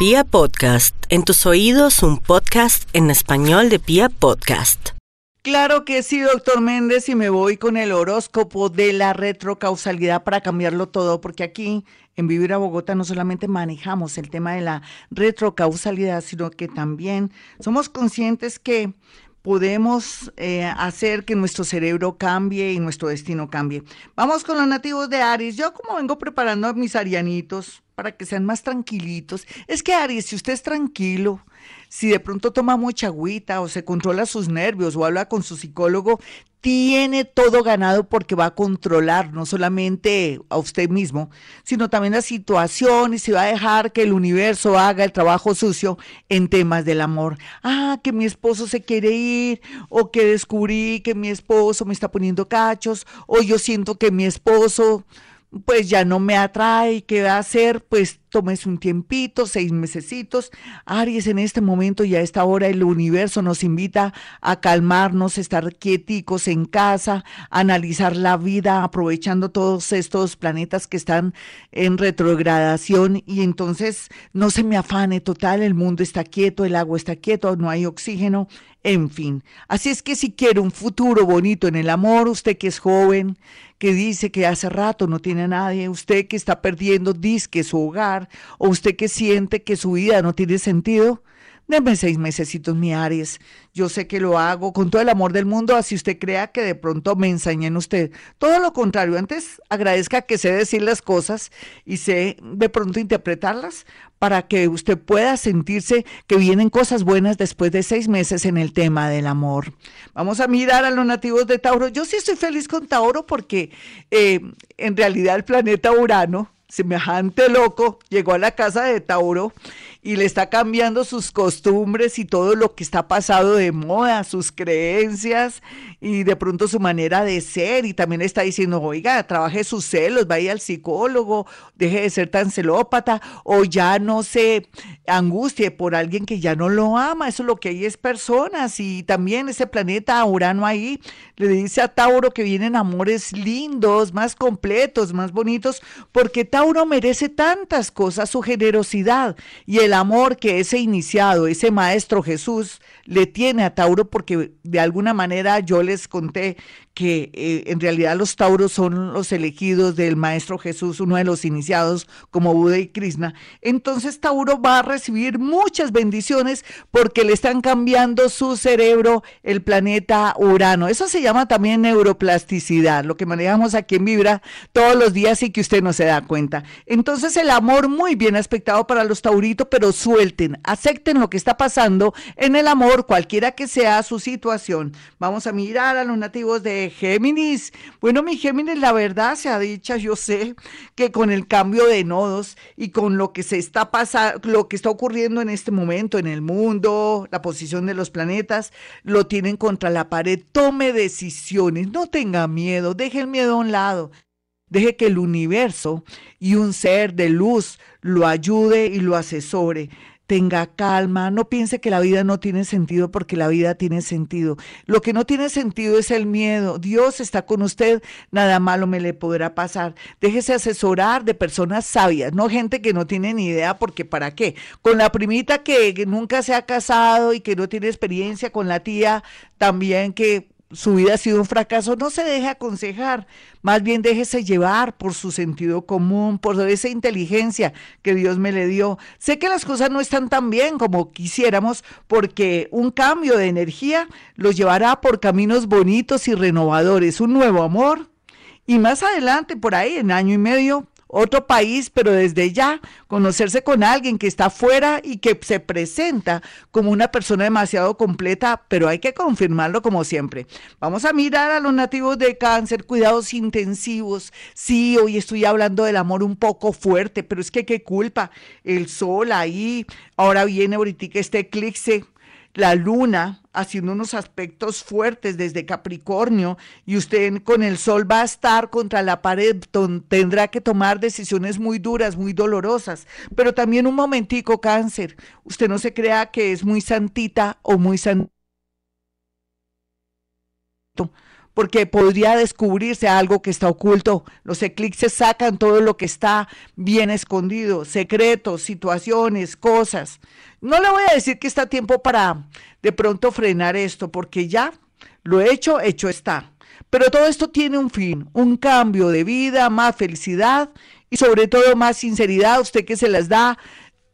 Pia Podcast, en tus oídos un podcast en español de Pia Podcast. Claro que sí, doctor Méndez, y me voy con el horóscopo de la retrocausalidad para cambiarlo todo, porque aquí en Vivir a Bogotá no solamente manejamos el tema de la retrocausalidad, sino que también somos conscientes que podemos eh, hacer que nuestro cerebro cambie y nuestro destino cambie. Vamos con los nativos de Aries. Yo como vengo preparando mis arianitos para que sean más tranquilitos, es que Aries, si usted es tranquilo, si de pronto toma mucha agüita o se controla sus nervios o habla con su psicólogo, tiene todo ganado porque va a controlar no solamente a usted mismo, sino también la situación y se va a dejar que el universo haga el trabajo sucio en temas del amor. Ah, que mi esposo se quiere ir, o que descubrí que mi esposo me está poniendo cachos, o yo siento que mi esposo pues ya no me atrae, ¿qué va a hacer? Pues tomes un tiempito, seis mesecitos. Aries, en este momento y a esta hora el universo nos invita a calmarnos, estar quieticos en casa, analizar la vida, aprovechando todos estos planetas que están en retrogradación y entonces no se me afane total, el mundo está quieto, el agua está quieto, no hay oxígeno, en fin. Así es que si quiere un futuro bonito en el amor, usted que es joven, que dice que hace rato no tiene a nadie, usted que está perdiendo disque su hogar, o usted que siente que su vida no tiene sentido, Deme seis mesecitos, mi Aries. Yo sé que lo hago con todo el amor del mundo, así usted crea que de pronto me ensañé en usted. Todo lo contrario, antes agradezca que sé decir las cosas y sé de pronto interpretarlas para que usted pueda sentirse que vienen cosas buenas después de seis meses en el tema del amor. Vamos a mirar a los nativos de Tauro. Yo sí estoy feliz con Tauro porque eh, en realidad el planeta Urano semejante loco, llegó a la casa de Tauro y le está cambiando sus costumbres y todo lo que está pasado de moda, sus creencias y de pronto su manera de ser. Y también está diciendo, oiga, trabaje sus celos, vaya al psicólogo, deje de ser tan celópata o ya no se angustie por alguien que ya no lo ama, eso es lo que hay es personas y también ese planeta Urano ahí le dice a Tauro que vienen amores lindos, más completos, más bonitos, porque Tauro merece tantas cosas, su generosidad y el el amor que ese iniciado, ese maestro Jesús le tiene a Tauro, porque de alguna manera yo les conté que eh, en realidad los tauros son los elegidos del Maestro Jesús, uno de los iniciados como Buda y Krishna. Entonces Tauro va a recibir muchas bendiciones porque le están cambiando su cerebro el planeta Urano. Eso se llama también neuroplasticidad, lo que manejamos aquí en Vibra todos los días y que usted no se da cuenta. Entonces el amor muy bien aspectado para los tauritos, pero suelten, acepten lo que está pasando en el amor, cualquiera que sea su situación. Vamos a mirar a los nativos de Géminis. Bueno, mi Géminis, la verdad se ha dicho, yo sé que con el cambio de nodos y con lo que se está pasando, lo que está ocurriendo en este momento en el mundo, la posición de los planetas, lo tienen contra la pared. Tome decisiones, no tenga miedo, deje el miedo a un lado. Deje que el universo y un ser de luz lo ayude y lo asesore tenga calma, no piense que la vida no tiene sentido porque la vida tiene sentido. Lo que no tiene sentido es el miedo. Dios está con usted, nada malo me le podrá pasar. Déjese asesorar de personas sabias, no gente que no tiene ni idea porque para qué. Con la primita que, nunca se ha casado y que no tiene experiencia, con la tía también que su vida ha sido un fracaso, no se deje aconsejar, más bien déjese llevar por su sentido común, por esa inteligencia que Dios me le dio. Sé que las cosas no están tan bien como quisiéramos porque un cambio de energía los llevará por caminos bonitos y renovadores, un nuevo amor. Y más adelante, por ahí, en año y medio, otro país, pero desde ya conocerse con alguien que está fuera y que se presenta como una persona demasiado completa, pero hay que confirmarlo como siempre. Vamos a mirar a los nativos de cáncer, cuidados intensivos. Sí, hoy estoy hablando del amor un poco fuerte, pero es que qué culpa. El sol ahí, ahora viene ahorita este eclipse la luna haciendo unos aspectos fuertes desde Capricornio y usted con el sol va a estar contra la pared, tendrá que tomar decisiones muy duras, muy dolorosas, pero también un momentico cáncer, usted no se crea que es muy santita o muy santito porque podría descubrirse algo que está oculto. Los eclipses sacan todo lo que está bien escondido, secretos, situaciones, cosas. No le voy a decir que está tiempo para de pronto frenar esto, porque ya lo hecho, hecho está. Pero todo esto tiene un fin, un cambio de vida, más felicidad y sobre todo más sinceridad. Usted que se las da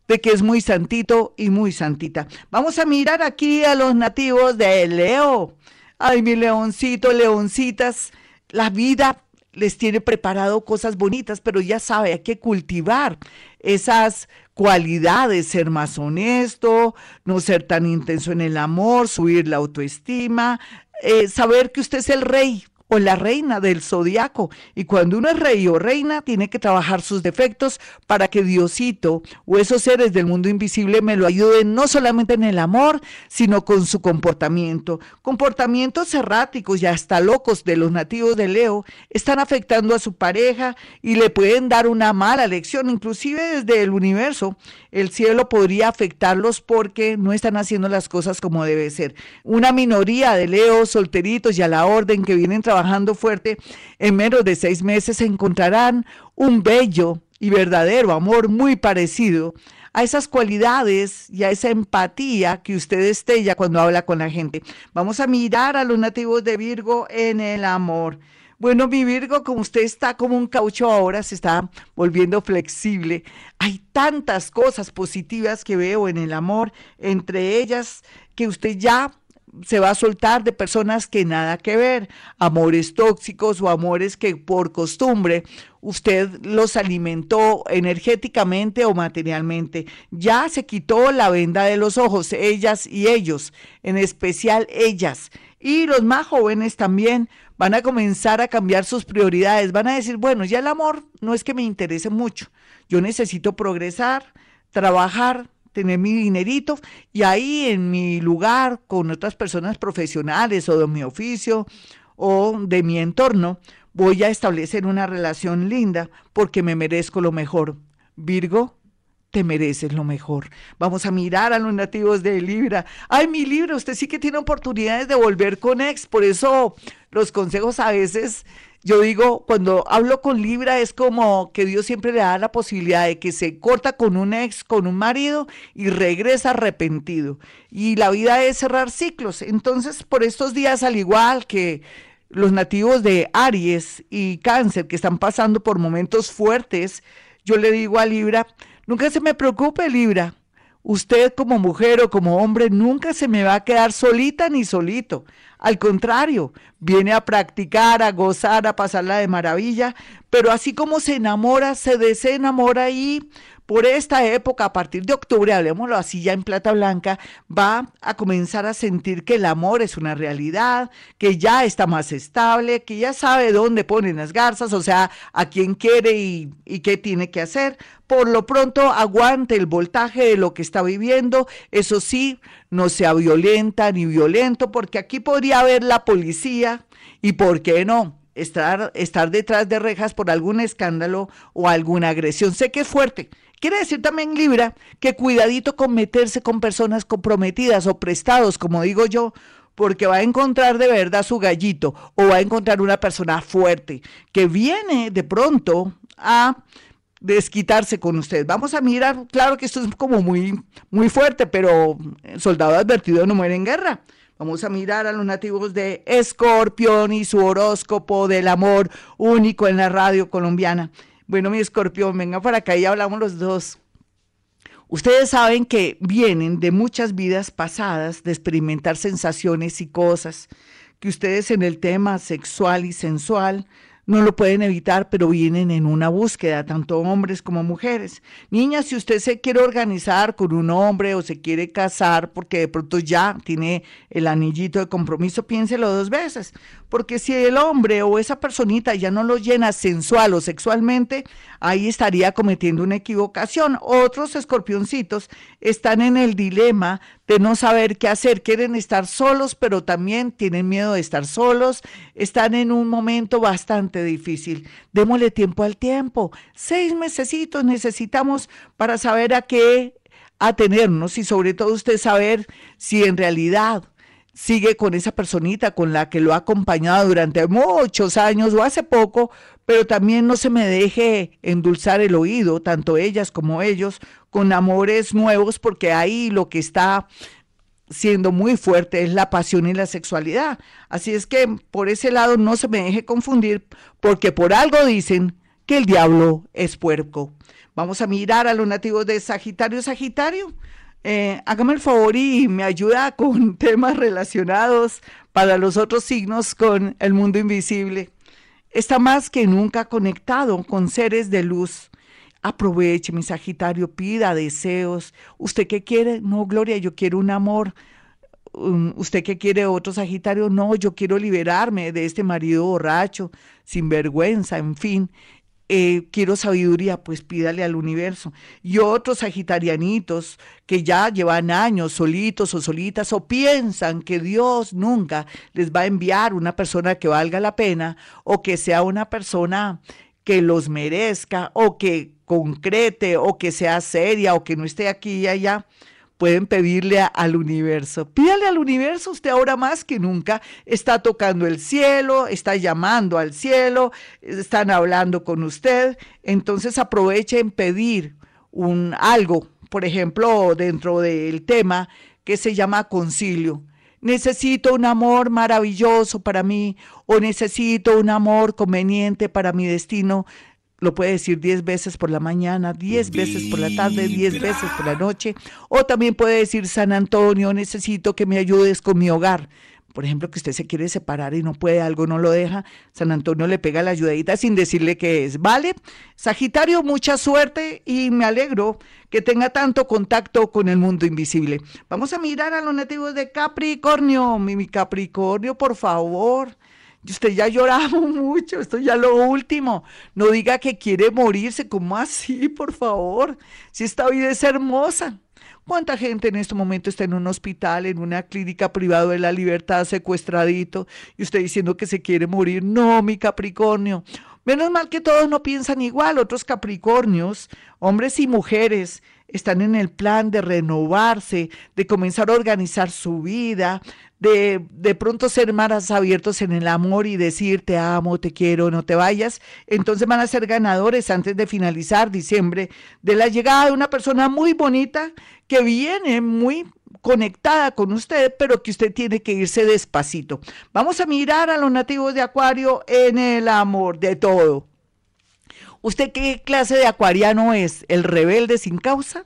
de que es muy santito y muy santita. Vamos a mirar aquí a los nativos de Leo. Ay, mi leoncito, leoncitas, la vida les tiene preparado cosas bonitas, pero ya sabe, hay que cultivar esas cualidades, ser más honesto, no ser tan intenso en el amor, subir la autoestima, eh, saber que usted es el rey, o la reina del zodiaco. Y cuando uno es rey o reina, tiene que trabajar sus defectos para que Diosito o esos seres del mundo invisible me lo ayuden no solamente en el amor, sino con su comportamiento. Comportamientos erráticos y hasta locos de los nativos de Leo están afectando a su pareja y le pueden dar una mala lección, inclusive desde el universo. El cielo podría afectarlos porque no están haciendo las cosas como debe ser. Una minoría de Leo solteritos y a la orden que vienen trabajando trabajando fuerte, en menos de seis meses encontrarán un bello y verdadero amor muy parecido a esas cualidades y a esa empatía que usted estella cuando habla con la gente. Vamos a mirar a los nativos de Virgo en el amor. Bueno, mi Virgo, como usted está como un caucho ahora, se está volviendo flexible. Hay tantas cosas positivas que veo en el amor, entre ellas que usted ya se va a soltar de personas que nada que ver, amores tóxicos o amores que por costumbre usted los alimentó energéticamente o materialmente. Ya se quitó la venda de los ojos, ellas y ellos, en especial ellas. Y los más jóvenes también van a comenzar a cambiar sus prioridades, van a decir, bueno, ya el amor no es que me interese mucho, yo necesito progresar, trabajar, tener mi dinerito y ahí en mi lugar con otras personas profesionales o de mi oficio o de mi entorno, voy a establecer una relación linda porque me merezco lo mejor. Virgo, te mereces lo mejor. Vamos a mirar a los nativos de Libra. Ay, mi Libra, usted sí que tiene oportunidades de volver con ex, por eso los consejos a veces yo digo, cuando hablo con Libra es como que Dios siempre le da la posibilidad de que se corta con un ex, con un marido y regresa arrepentido. Y la vida es cerrar ciclos. Entonces, por estos días, al igual que los nativos de Aries y Cáncer que están pasando por momentos fuertes, yo le digo a Libra, nunca se me preocupe Libra, usted como mujer o como hombre nunca se me va a quedar solita ni solito. Al contrario, viene a practicar, a gozar, a pasarla de maravilla, pero así como se enamora, se desenamora y por esta época, a partir de octubre, hablemoslo así ya en plata blanca, va a comenzar a sentir que el amor es una realidad, que ya está más estable, que ya sabe dónde ponen las garzas, o sea, a quién quiere y, y qué tiene que hacer. Por lo pronto, aguante el voltaje de lo que está viviendo. Eso sí, no sea violenta ni violento, porque aquí podría haber la policía y, ¿por qué no? Estar, estar detrás de rejas por algún escándalo o alguna agresión. Sé que es fuerte, Quiere decir también Libra que cuidadito con meterse con personas comprometidas o prestados, como digo yo, porque va a encontrar de verdad su gallito o va a encontrar una persona fuerte que viene de pronto a desquitarse con usted. Vamos a mirar, claro que esto es como muy, muy fuerte, pero soldado advertido no muere en guerra. Vamos a mirar a los nativos de Escorpión y su horóscopo del amor único en la radio colombiana. Bueno, mi escorpión, venga para acá y hablamos los dos. Ustedes saben que vienen de muchas vidas pasadas, de experimentar sensaciones y cosas, que ustedes en el tema sexual y sensual no lo pueden evitar, pero vienen en una búsqueda, tanto hombres como mujeres. Niña, si usted se quiere organizar con un hombre o se quiere casar porque de pronto ya tiene el anillito de compromiso, piénselo dos veces, porque si el hombre o esa personita ya no lo llena sensual o sexualmente, ahí estaría cometiendo una equivocación. Otros escorpioncitos están en el dilema de no saber qué hacer, quieren estar solos, pero también tienen miedo de estar solos, están en un momento bastante difícil. Démosle tiempo al tiempo. Seis mesecitos necesitamos para saber a qué atenernos y sobre todo usted saber si en realidad sigue con esa personita con la que lo ha acompañado durante muchos años o hace poco, pero también no se me deje endulzar el oído, tanto ellas como ellos, con amores nuevos, porque ahí lo que está siendo muy fuerte es la pasión y la sexualidad. Así es que por ese lado no se me deje confundir, porque por algo dicen que el diablo es puerco. Vamos a mirar a los nativos de Sagitario. Sagitario, eh, hágame el favor y me ayuda con temas relacionados para los otros signos con el mundo invisible. Está más que nunca conectado con seres de luz. Aproveche, mi Sagitario, pida deseos. ¿Usted qué quiere? No, Gloria, yo quiero un amor. Um, ¿Usted qué quiere otro Sagitario? No, yo quiero liberarme de este marido borracho, sin vergüenza, en fin. Eh, quiero sabiduría, pues pídale al universo. Y otros sagitarianitos que ya llevan años solitos o solitas o piensan que Dios nunca les va a enviar una persona que valga la pena o que sea una persona que los merezca o que concrete o que sea seria o que no esté aquí y allá, pueden pedirle al universo. Pídale al universo, usted ahora más que nunca está tocando el cielo, está llamando al cielo, están hablando con usted, entonces aproveche en pedir un algo, por ejemplo, dentro del tema que se llama concilio necesito un amor maravilloso para mí o necesito un amor conveniente para mi destino. Lo puede decir diez veces por la mañana, diez veces por la tarde, diez veces por la noche. O también puede decir, San Antonio, necesito que me ayudes con mi hogar por ejemplo, que usted se quiere separar y no puede, algo no lo deja, San Antonio le pega la ayudadita sin decirle qué es, ¿vale? Sagitario, mucha suerte y me alegro que tenga tanto contacto con el mundo invisible. Vamos a mirar a los nativos de Capricornio, mi, Capricornio, por favor. Usted ya lloramos mucho, esto ya lo último. No diga que quiere morirse, ¿cómo así, por favor? Si esta vida es hermosa. ¿Cuánta gente en este momento está en un hospital, en una clínica privada de la libertad, secuestradito, y usted diciendo que se quiere morir? No, mi Capricornio. Menos mal que todos no piensan igual. Otros Capricornios, hombres y mujeres, están en el plan de renovarse, de comenzar a organizar su vida, de de pronto ser más abiertos en el amor y decir te amo, te quiero, no te vayas, entonces van a ser ganadores antes de finalizar diciembre de la llegada de una persona muy bonita que viene muy conectada con usted, pero que usted tiene que irse despacito. Vamos a mirar a los nativos de Acuario en el amor de todo. ¿Usted qué clase de acuariano es? ¿El rebelde sin causa?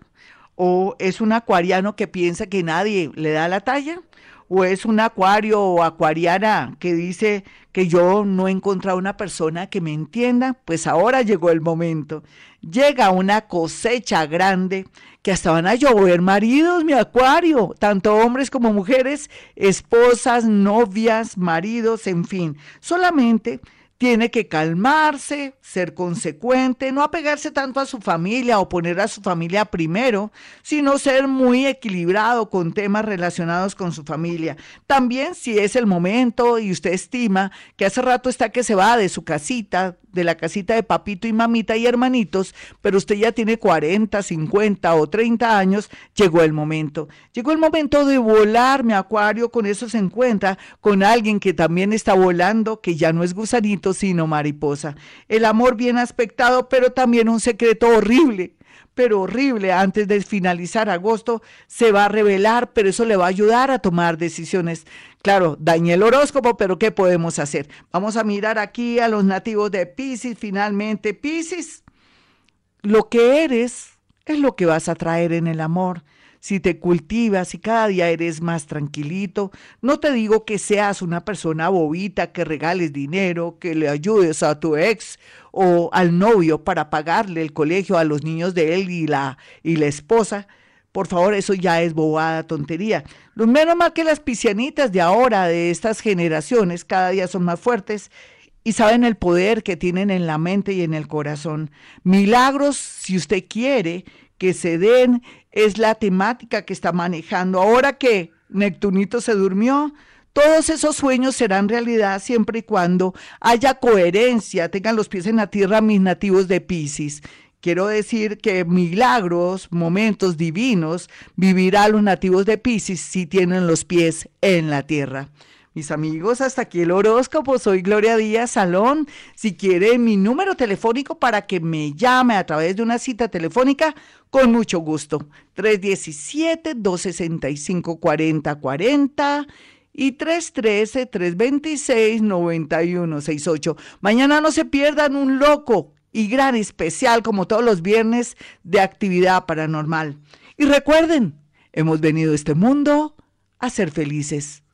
¿O es un acuariano que piensa que nadie le da la talla? O es un acuario o acuariana que dice que yo no he encontrado una persona que me entienda, pues ahora llegó el momento. Llega una cosecha grande que hasta van a llover maridos, mi acuario, tanto hombres como mujeres, esposas, novias, maridos, en fin. Solamente tiene que calmarse, ser consecuente, no apegarse tanto a su familia o poner a su familia primero, sino ser muy equilibrado con temas relacionados con su familia. También si es el momento y usted estima que hace rato está que se va de su casita, de la casita de papito y mamita y hermanitos, pero usted ya tiene 40, 50 o 30 años, llegó el momento. Llegó el momento de volar, mi acuario, con eso se encuentra con alguien que también está volando, que ya no es gusanito, sino mariposa. El amor bien aspectado, pero también un secreto horrible pero horrible antes de finalizar agosto, se va a revelar, pero eso le va a ayudar a tomar decisiones. Claro, dañé el horóscopo, pero ¿qué podemos hacer? Vamos a mirar aquí a los nativos de Pisces, finalmente. Pisces, lo que eres es lo que vas a traer en el amor si te cultivas y cada día eres más tranquilito, no te digo que seas una persona bobita, que regales dinero, que le ayudes a tu ex o al novio para pagarle el colegio a los niños de él y la, y la esposa. Por favor, eso ya es bobada, tontería. Lo menos mal que las piscianitas de ahora, de estas generaciones, cada día son más fuertes y saben el poder que tienen en la mente y en el corazón. Milagros, si usted quiere, que se den, es la temática que está manejando. Ahora que Neptunito se durmió, todos esos sueños serán realidad siempre y cuando haya coherencia, tengan los pies en la tierra mis nativos de Pisces. quiero decir que milagros, momentos divinos, vivirá los nativos de Pisces si tienen los pies en la tierra. Mis amigos, hasta aquí el horóscopo. Soy Gloria Díaz Salón. Si quiere mi número telefónico para que me llame a través de una cita telefónica, con mucho gusto. 317-265-4040 y 313-326-9168. Mañana no se pierdan un loco y gran especial como todos los viernes de actividad paranormal. Y recuerden, hemos venido a este mundo a ser felices.